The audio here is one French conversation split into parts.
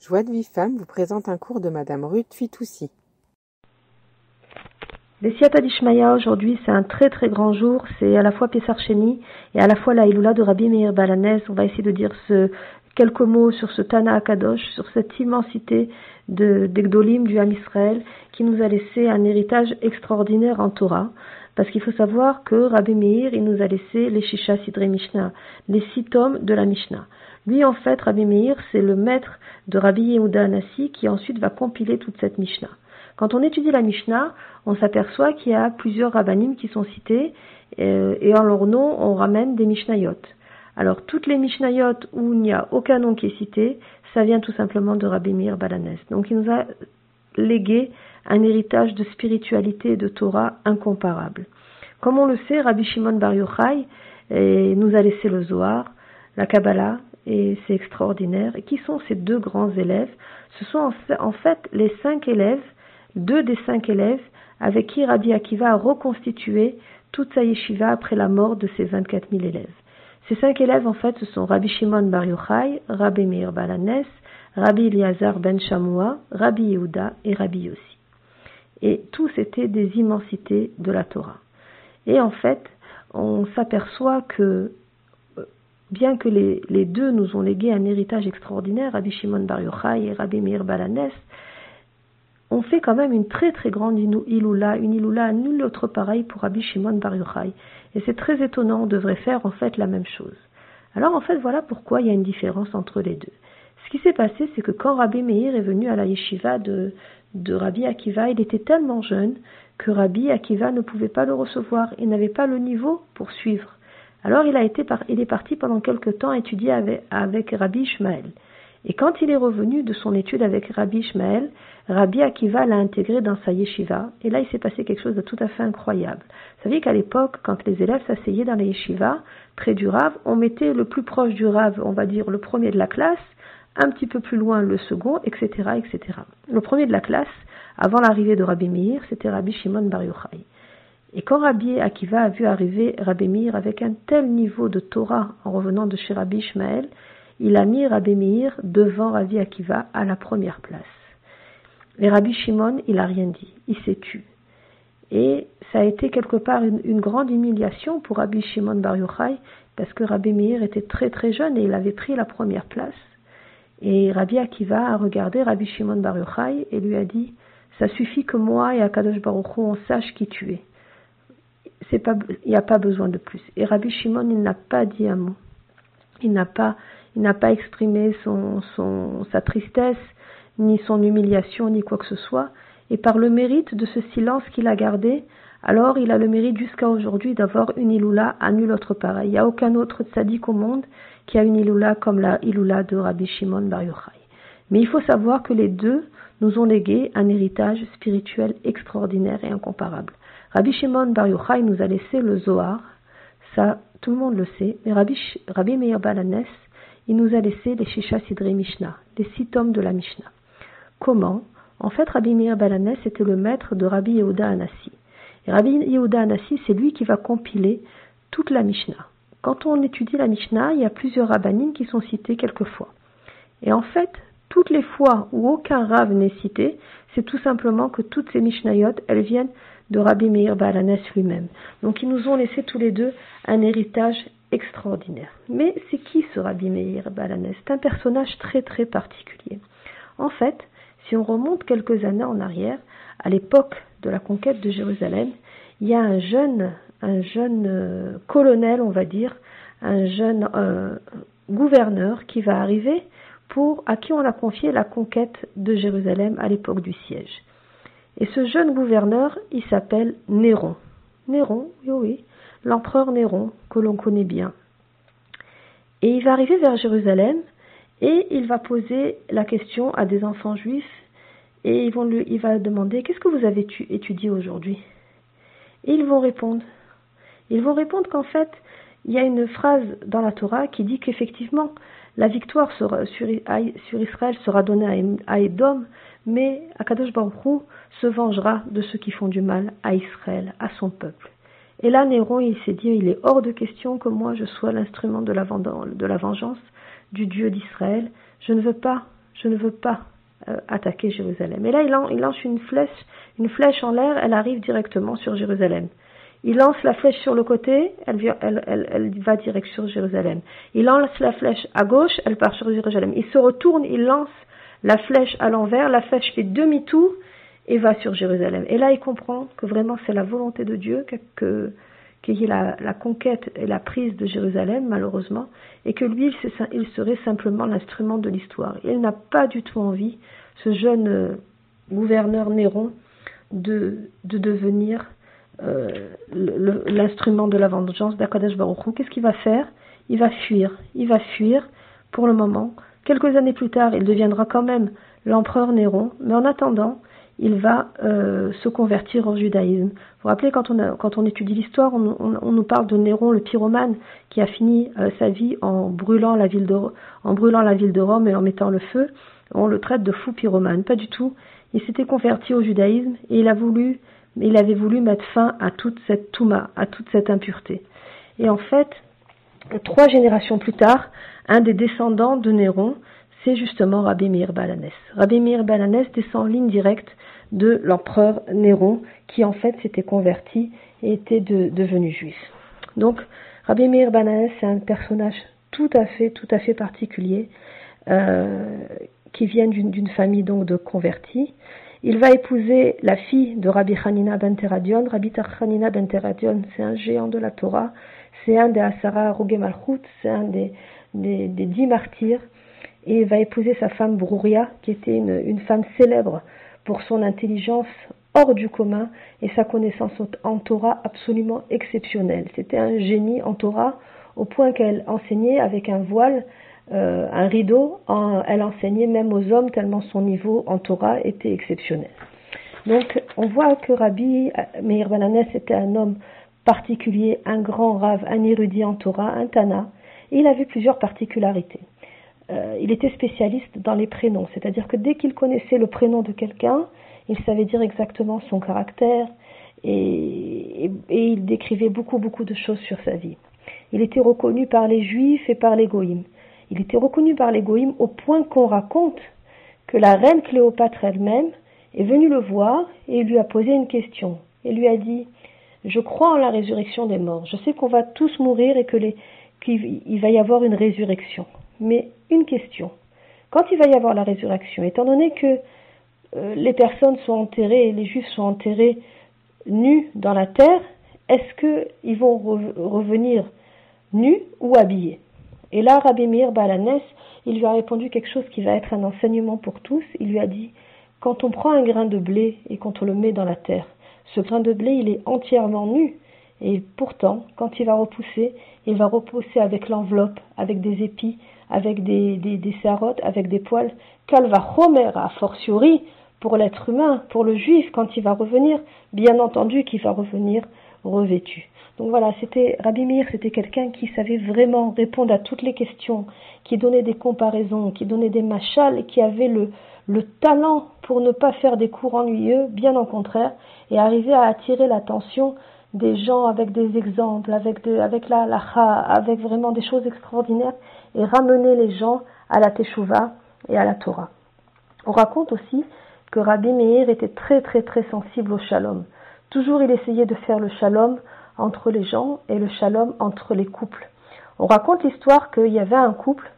Joie de vie femme vous présente un cours de Madame Ruth Fitoussi. Les Siata d'Ishmaïa aujourd'hui, c'est un très très grand jour. C'est à la fois Pessar Sheni et à la fois la Iloula de Rabbi Meir Balanès. On va essayer de dire ce, quelques mots sur ce Tana Akadosh, sur cette immensité de d'Egdolim du Ham Israël qui nous a laissé un héritage extraordinaire en Torah. Parce qu'il faut savoir que Rabbi Meir, il nous a laissé les Shisha Sidre Mishnah, les six tomes de la Mishnah. Lui, en fait, Rabbi Meir, c'est le maître de Rabbi Yehuda Anassi qui ensuite va compiler toute cette Mishnah. Quand on étudie la Mishnah, on s'aperçoit qu'il y a plusieurs rabbanim qui sont cités euh, et en leur nom, on ramène des Mishnayot. Alors, toutes les Mishnayot où il n'y a aucun nom qui est cité, ça vient tout simplement de Rabbi Meir Balanès. Donc, il nous a légué un héritage de spiritualité et de Torah incomparable. Comme on le sait, Rabbi Shimon Bar Yochai nous a laissé le Zohar, la Kabbalah, et c'est extraordinaire. Et qui sont ces deux grands élèves? Ce sont en fait les cinq élèves, deux des cinq élèves avec qui Rabbi Akiva a reconstitué toute sa yeshiva après la mort de ses 24 000 élèves. Ces cinq élèves, en fait, ce sont Rabbi Shimon Bar Yochai, Rabbi Meir Balanes, Rabbi Eliazar Ben Shamoua, Rabbi Yehuda et Rabbi Yossi. Et tous étaient des immensités de la Torah. Et en fait, on s'aperçoit que bien que les, deux nous ont légué un héritage extraordinaire, Rabbi Shimon Bar Yochai et Rabbi Meir Balanes, on fait quand même une très très grande iloula, une iloula à nul autre pareil pour Rabbi Shimon Bar Yochai. Et c'est très étonnant, on devrait faire en fait la même chose. Alors en fait, voilà pourquoi il y a une différence entre les deux. Ce qui s'est passé, c'est que quand Rabbi Meir est venu à la yeshiva de, de Rabbi Akiva, il était tellement jeune que Rabbi Akiva ne pouvait pas le recevoir, il n'avait pas le niveau pour suivre. Alors il, a été il est parti pendant quelque temps étudier avec, avec Rabbi Ishmael. Et quand il est revenu de son étude avec Rabbi Ishmael, Rabbi Akiva l'a intégré dans sa yeshiva. Et là, il s'est passé quelque chose de tout à fait incroyable. Vous savez qu'à l'époque, quand les élèves s'asseyaient dans la yeshiva, près du Rav, on mettait le plus proche du Rav, on va dire le premier de la classe, un petit peu plus loin le second, etc., etc. Le premier de la classe, avant l'arrivée de Rabbi Meir, c'était Rabbi Shimon Bar Yochai. Et quand Rabbi Akiva a vu arriver Rabbi Meir avec un tel niveau de Torah en revenant de chez Rabbi Ishmael, il a mis Rabbi Meir devant Rabbi Akiva à la première place. Et Rabbi Shimon, il n'a rien dit, il s'est tu. Et ça a été quelque part une, grande humiliation pour Rabbi Shimon Bar Yochai, parce que Rabbi Meir était très très jeune et il avait pris la première place. Et Rabbi Akiva a regardé Rabbi Shimon Bar Yochai et lui a dit Ça suffit que moi et Akadosh Baruch Hu, on sache qui tu es il n'y a pas besoin de plus. Et Rabbi Shimon, il n'a pas dit un mot. Il n'a pas, exprimé sa tristesse, ni son humiliation, ni quoi que ce soit. Et par le mérite de ce silence qu'il a gardé, alors il a le mérite jusqu'à aujourd'hui d'avoir une Iloula à nul autre pareil. Il n'y a aucun autre tzaddik au monde qui a une Iloula comme la Iloula de Rabbi Shimon Bar Yochai. Mais il faut savoir que les deux nous ont légué un héritage spirituel extraordinaire et incomparable. Rabbi Shimon Bar Yochai nous a laissé le Zohar, ça tout le monde le sait, mais Rabbi, Rabbi Meir Balanes, il nous a laissé les Shisha Sidre Mishnah, les six tomes de la Mishnah. Comment? En fait, Rabbi Meir Balanes était le maître de Rabbi Yehuda Anassi. Et Rabbi Yehuda Anassi, c'est lui qui va compiler toute la Mishnah. Quand on étudie la Mishnah, il y a plusieurs rabbanim qui sont cités quelquefois. Et en fait, toutes les fois où aucun rave n'est cité, c'est tout simplement que toutes ces Mishnayot, elles viennent de Rabbi Meir Balanes lui-même. Donc ils nous ont laissé tous les deux un héritage extraordinaire. Mais c'est qui ce Rabbi Meir Balanes C'est un personnage très très particulier. En fait, si on remonte quelques années en arrière, à l'époque de la conquête de Jérusalem, il y a un jeune, un jeune euh, colonel, on va dire, un jeune euh, gouverneur qui va arriver pour à qui on a confié la conquête de Jérusalem à l'époque du siège. Et ce jeune gouverneur, il s'appelle Néron. Néron, oui, oui, l'empereur Néron, que l'on connaît bien. Et il va arriver vers Jérusalem et il va poser la question à des enfants juifs et ils vont lui, il va demander Qu'est-ce que vous avez étudié aujourd'hui? Et ils vont répondre. Ils vont répondre qu'en fait, il y a une phrase dans la Torah qui dit qu'effectivement, la victoire sur, Israël sera donnée à Edom, mais Akadosh Baruch se vengera de ceux qui font du mal à Israël, à son peuple. Et là, Néron, il s'est dit, il est hors de question que moi je sois l'instrument de, la vengeance du Dieu d'Israël. Je ne veux pas, je ne veux pas euh, attaquer Jérusalem. Et là, il, lance une flèche, une flèche en l'air, elle arrive directement sur Jérusalem. Il lance la flèche sur le côté, elle, elle, elle, elle, va direct sur Jérusalem. Il lance la flèche à gauche, elle part sur Jérusalem. Il se retourne, il lance la flèche à l'envers, la flèche fait demi-tour et va sur Jérusalem. Et là, il comprend que vraiment c'est la volonté de Dieu que, qu'il y ait la, la, conquête et la prise de Jérusalem, malheureusement, et que lui, il serait simplement l'instrument de l'histoire. Il n'a pas du tout envie, ce jeune euh, gouverneur Néron, de, de devenir l'instrument de la vengeance d'Akadash Baruch Qu'est-ce qu'il va faire? Il va fuir. Il va fuir pour le moment. Quelques années plus tard, il deviendra quand même l'empereur Néron, mais en attendant, il va euh, se convertir au judaïsme. Vous vous rappelez, quand on, quand on étudie l'histoire, on, nous parle de Néron, le pyromane, qui a fini euh, sa vie en brûlant, la ville de, en brûlant la ville de Rome et en mettant le feu. On le traite de fou pyromane. Pas du tout. Il s'était converti au judaïsme et il a voulu, il avait voulu mettre fin à toute cette touma, à toute cette impureté. Et en fait, trois générations plus tard, un des descendants de Néron, c'est justement Rabbi Meir Balanès. Rabbi Meir Balanès descend en ligne directe de l'empereur Néron, qui en fait s'était converti et était devenu juif. Donc, Rabbi Meir Balanès, c'est un personnage tout à fait, tout à fait particulier, euh, qui vient d'une famille donc de convertis. Il va épouser la fille de Rabbi Hanina ben Teradion. Rabbi Hanina ben Teradion, c'est un géant de la Torah, c'est un des Asara Rogé Malchut, c'est un des, des, dix martyrs, et va épouser sa femme Brouria, qui était une, une femme célèbre pour son intelligence hors du commun et sa connaissance en Torah absolument exceptionnelle. C'était un génie en Torah au point qu'elle enseignait avec un voile, euh, un rideau, elle enseignait même aux hommes tellement son niveau en Torah était exceptionnel. Donc on voit que Rabbi Meir Bananes était un homme particulier, un grand rave, un érudit en Torah, un Tana, et il avait plusieurs particularités. Euh, il était spécialiste dans les prénoms, c'est-à-dire que dès qu'il connaissait le prénom de quelqu'un, il savait dire exactement son caractère et, il décrivait beaucoup beaucoup de choses sur sa vie. Il était reconnu par les juifs et par les goïms. Il était reconnu par les au point qu'on raconte que la reine Cléopâtre elle-même est venue le voir et lui a posé une question. Et lui a dit Je crois en la résurrection des morts. Je sais qu'on va tous mourir et qu'il va y avoir une résurrection. Mais une question. Quand il va y avoir la résurrection, étant donné que euh, les personnes sont enterrées, les juifs sont enterrés nus dans la terre, est-ce qu'ils vont revenir nus ou habillés? Et là, Rabbi Meir Balanès, il lui a répondu quelque chose qui va être un enseignement pour tous. Il lui a dit, quand on prend un grain de blé et quand on le met dans la terre, ce grain de blé, il est entièrement nu. Et pourtant, quand il va repousser, il va repousser avec l'enveloppe, avec des épis, avec des, des, des avec des poils, va Homer, a fortiori, pour l'être humain, pour le juif, quand il va revenir, bien entendu qu'il va revenir revêtu. Donc voilà, c'était Rabbi Meir, c'était quelqu'un qui savait vraiment répondre à toutes les questions, qui donnait des comparaisons, qui donnait des machals, qui avait le, le talent pour ne pas faire des cours ennuyeux, bien au contraire, et arriver à attirer l'attention des gens avec des exemples, avec la lacha, avec vraiment des choses extraordinaires, et ramener les gens à la teshuva et à la Torah. On raconte aussi que Rabbi Meir était très très très sensible au shalom. Toujours il essayait de faire le shalom entre les gens et le shalom entre les couples. On raconte l'histoire qu'il y avait un couple,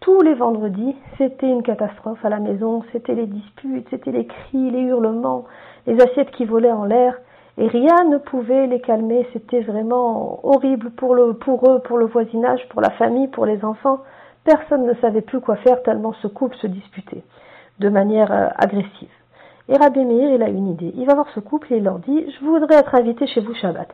tous les vendredis, c'était une catastrophe à la maison, c'était les disputes, c'était les cris, les hurlements, les assiettes qui volaient en l'air, et rien ne pouvait les calmer. C'était vraiment horrible pour, pour eux, pour le voisinage, pour la famille, pour les enfants. Personne ne savait plus quoi faire tellement ce couple se disputait de manière euh, agressive. Et Rabbi Meir, il a une idée. Il va voir ce couple et il leur dit, je voudrais être invité chez vous Shabbat.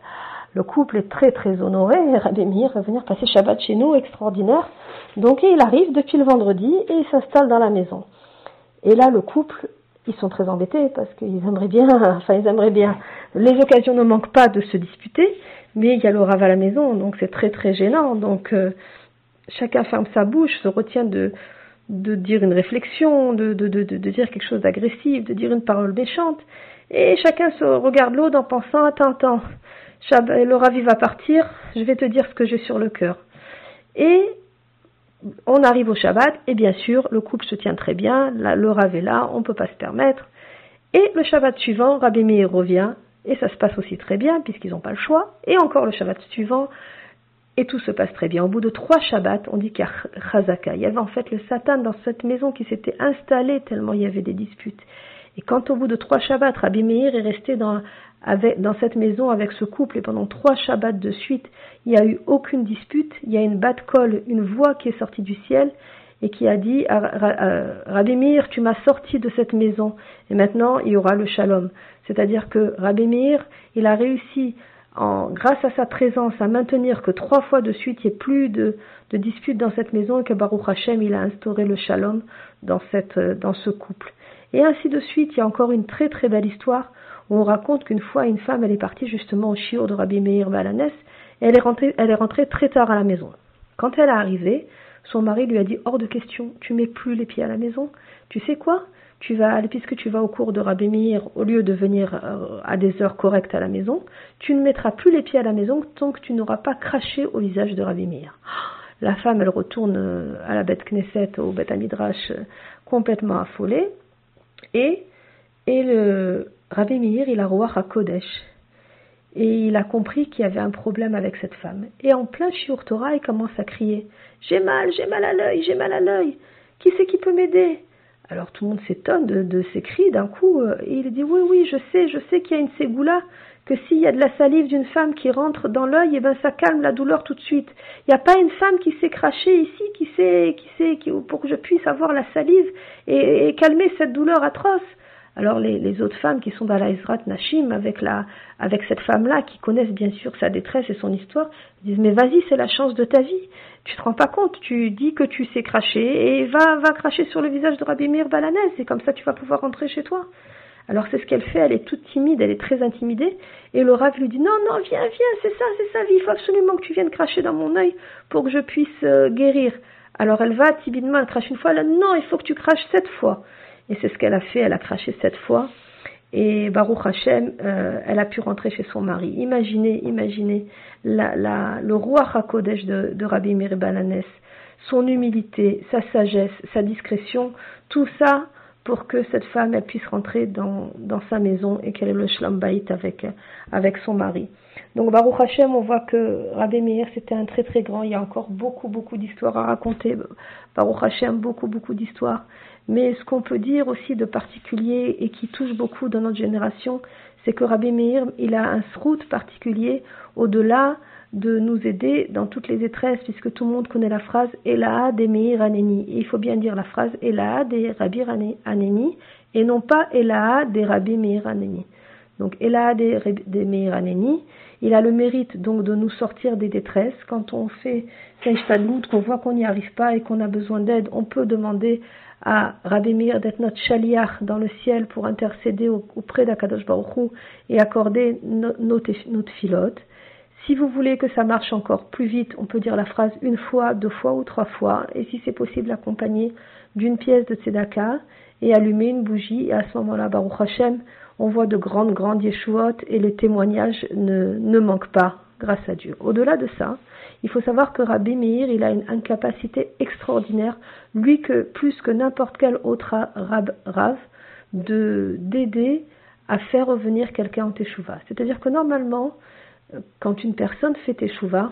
Le couple est très très honoré et Rabbi Meir va venir passer Shabbat chez nous, extraordinaire. Donc il arrive depuis le vendredi et il s'installe dans la maison. Et là, le couple ils sont très embêtés parce qu'ils aimeraient bien, enfin ils aimeraient bien. Les occasions ne manquent pas de se disputer, mais il y a le rave à la maison, donc c'est très très gênant. Donc euh, chacun ferme sa bouche, se retient de, de dire une réflexion, de, de, de, de dire quelque chose d'agressif, de dire une parole méchante, et chacun se regarde l'autre en pensant attends attends, le ravi va partir, je vais te dire ce que j'ai sur le cœur. Et on arrive au Shabbat, et bien sûr, le couple se tient très bien, le Rav est là, on ne peut pas se permettre. Et le Shabbat suivant, Rabbi Meir revient, et ça se passe aussi très bien, puisqu'ils n'ont pas le choix. Et encore le Shabbat suivant, et tout se passe très bien. Au bout de trois Shabbats, on dit qu'il y a Chazaka. Il y avait en fait le Satan dans cette maison qui s'était installé tellement il y avait des disputes. Et quand au bout de trois Shabbats, Rabbi Meir est resté dans, dans cette maison avec ce couple et pendant trois Shabbats de suite, il n'y a eu aucune dispute, il y a une batte colle, une voix qui est sortie du ciel et qui a dit Rabbi Meir, tu m'as sorti de cette maison et maintenant il y aura le shalom. C'est-à-dire que Rabbi Meir, il a réussi en, grâce à sa présence, à maintenir que trois fois de suite il n'y ait plus de, de disputes dans cette maison et que Baruch Hashem, il a instauré le shalom dans, cette, dans ce couple. Et ainsi de suite, il y a encore une très très belle histoire où on raconte qu'une fois une femme, elle est partie justement au shiur de Rabbi Meir Balanes et elle est, rentrée, elle est rentrée très tard à la maison. Quand elle est arrivée, son mari lui a dit hors de question, tu mets plus les pieds à la maison. Tu sais quoi? Puisque tu vas au cours de Rabbi Meir, au lieu de venir euh, à des heures correctes à la maison, tu ne mettras plus les pieds à la maison tant que tu n'auras pas craché au visage de Rabbi Meir. La femme, elle retourne euh, à la bête Knesset, au bête Amidrash, euh, complètement affolée. Et, et le Rabbi Meir, il a roi à Kodesh. Et il a compris qu'il y avait un problème avec cette femme. Et en plein Shiur Torah, il commence à crier J'ai mal, j'ai mal à l'œil, j'ai mal à l'œil. Qui c'est qui peut m'aider? Alors tout le monde s'étonne de, ces cris d'un coup. Euh, et il dit oui, oui, je sais, je sais qu'il y a une ségoula, que s'il y a de la salive d'une femme qui rentre dans l'œil, et eh ben ça calme la douleur tout de suite. Il n'y a pas une femme qui s'est crachée ici, qui sait, qui sait, qui, pour que je puisse avoir la salive et calmer cette douleur atroce. Alors les, autres femmes qui sont dans la Ezrat Nashim avec, la, avec cette femme-là, qui connaissent bien sûr sa détresse et son histoire, disent mais vas-y, c'est la chance de ta vie. Tu te rends pas compte, tu dis que tu sais cracher et va, va cracher sur le visage de Rabbi Meir Balanès et comme ça tu vas pouvoir rentrer chez toi. Alors c'est ce qu'elle fait, elle est toute timide, elle est très intimidée et le lui dit non, non, viens, viens, c'est ça, c'est ça, il faut absolument que tu viennes cracher dans mon œil pour que je puisse euh, guérir. Alors elle va timidement, elle crache une fois, elle dit non, il faut que tu craches sept fois. Et c'est ce qu'elle a fait, elle a craché cette fois. Et Baruch Hashem, euh, elle a pu rentrer chez son mari. Imaginez, imaginez le roi Hakodesh de, de Rabbi Meir son humilité, sa sagesse, sa discrétion, tout ça pour que cette femme elle puisse rentrer dans, sa maison et qu'elle ait le shlambaït avec, avec son mari. Donc Baruch Hashem, on voit que Rabbi Meir c'était un très très grand, il y a encore beaucoup beaucoup d'histoires à raconter. Baruch Hashem, beaucoup beaucoup d'histoires. Mais ce qu'on peut dire aussi de particulier et qui touche beaucoup dans notre génération, c'est que Rabbi Meir, il a un srout particulier au-delà de nous aider dans toutes les détresses, puisque tout le monde connaît la phrase Elaha de Meir Aneni. il faut bien dire la phrase Elaha de Rabbi Aneni et non pas Elaha de Rabbi Meir Aneni. Donc Elaha de Meir Aneni, il a le mérite donc de nous sortir des détresses. Quand on fait Seishtadlout, qu'on voit qu'on n'y arrive pas et qu'on a besoin d'aide, on peut demander à Rabbi Meir d'être notre chaliach dans le ciel pour intercéder auprès d'Akadosh Baruch et accorder notre, notre filote. Si vous voulez que ça marche encore plus vite, on peut dire la phrase une fois, deux fois ou trois fois, et si c'est possible, accompagner d'une pièce de tzedaka et allumer une bougie. Et à ce moment-là, Baruch Hashem, on voit de grandes, grandes yeshuot et les témoignages ne, ne manquent pas, grâce à Dieu. Au-delà de ça, il faut savoir que Rabbi Meir, il a une incapacité extraordinaire, lui que plus que n'importe quel autre rab, Rav, de d'aider à faire revenir quelqu'un en teshuva. C'est-à-dire que normalement, quand une personne fait teshuva,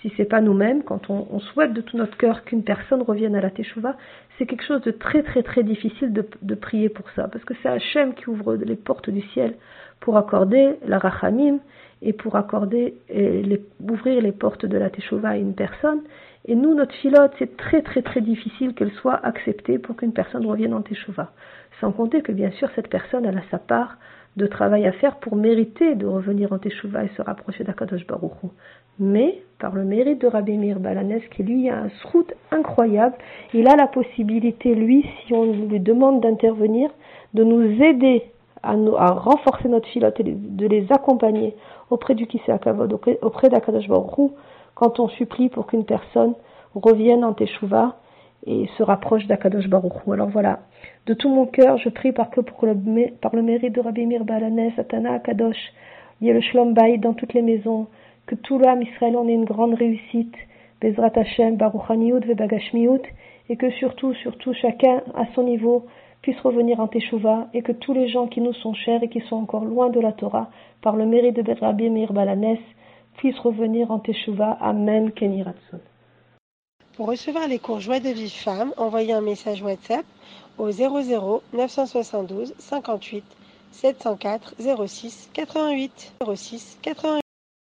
si c'est pas nous-mêmes, quand on, souhaite de tout notre cœur qu'une personne revienne à la teshuva, c'est quelque chose de très très très difficile de, de prier pour ça, parce que c'est Hachem qui ouvre les portes du ciel pour accorder la rachamim et pour accorder, et ouvrir les portes de la Teshuvah à une personne. Et nous, notre filote, c'est très très très difficile qu'elle soit acceptée pour qu'une personne revienne en Teshuvah. Sans compter que bien sûr, cette personne, elle a sa part de travail à faire pour mériter de revenir en Teshuvah et se rapprocher d'Akadosh Baruch Mais, par le mérite de Rabbi Meir Balanes, qui lui a un srout incroyable, il a la possibilité, lui, si on lui demande d'intervenir, de nous aider à, nous, à renforcer notre filote et de les accompagner auprès du Kisei Akavod, auprès d'Akadosh Baruch quand on supplie pour qu'une personne revienne en Teshuvah et se rapproche d'Akadosh Baruch Alors voilà, de tout mon cœur, je prie par, que le, par le mérite de Rabbi Mir Balanes, Atana Akadosh, il y ait le Shlom dans toutes les maisons, que tout l'âme Israël en ait une grande réussite, Bezrat Hashem, Baruchaniut, Vebagashmiut, et que surtout, surtout, chacun à son niveau puisse revenir en Teshuvah, et que tous les gens qui nous sont chers et qui sont encore loin de la Torah, par le mérite de Rabbi Meir Balanes, puissent revenir en Teshuvah. Amen, Kenny Pour recevoir les cours Joie de vie femme, envoyez un message WhatsApp au 00 972 58 704 06 88 06 88.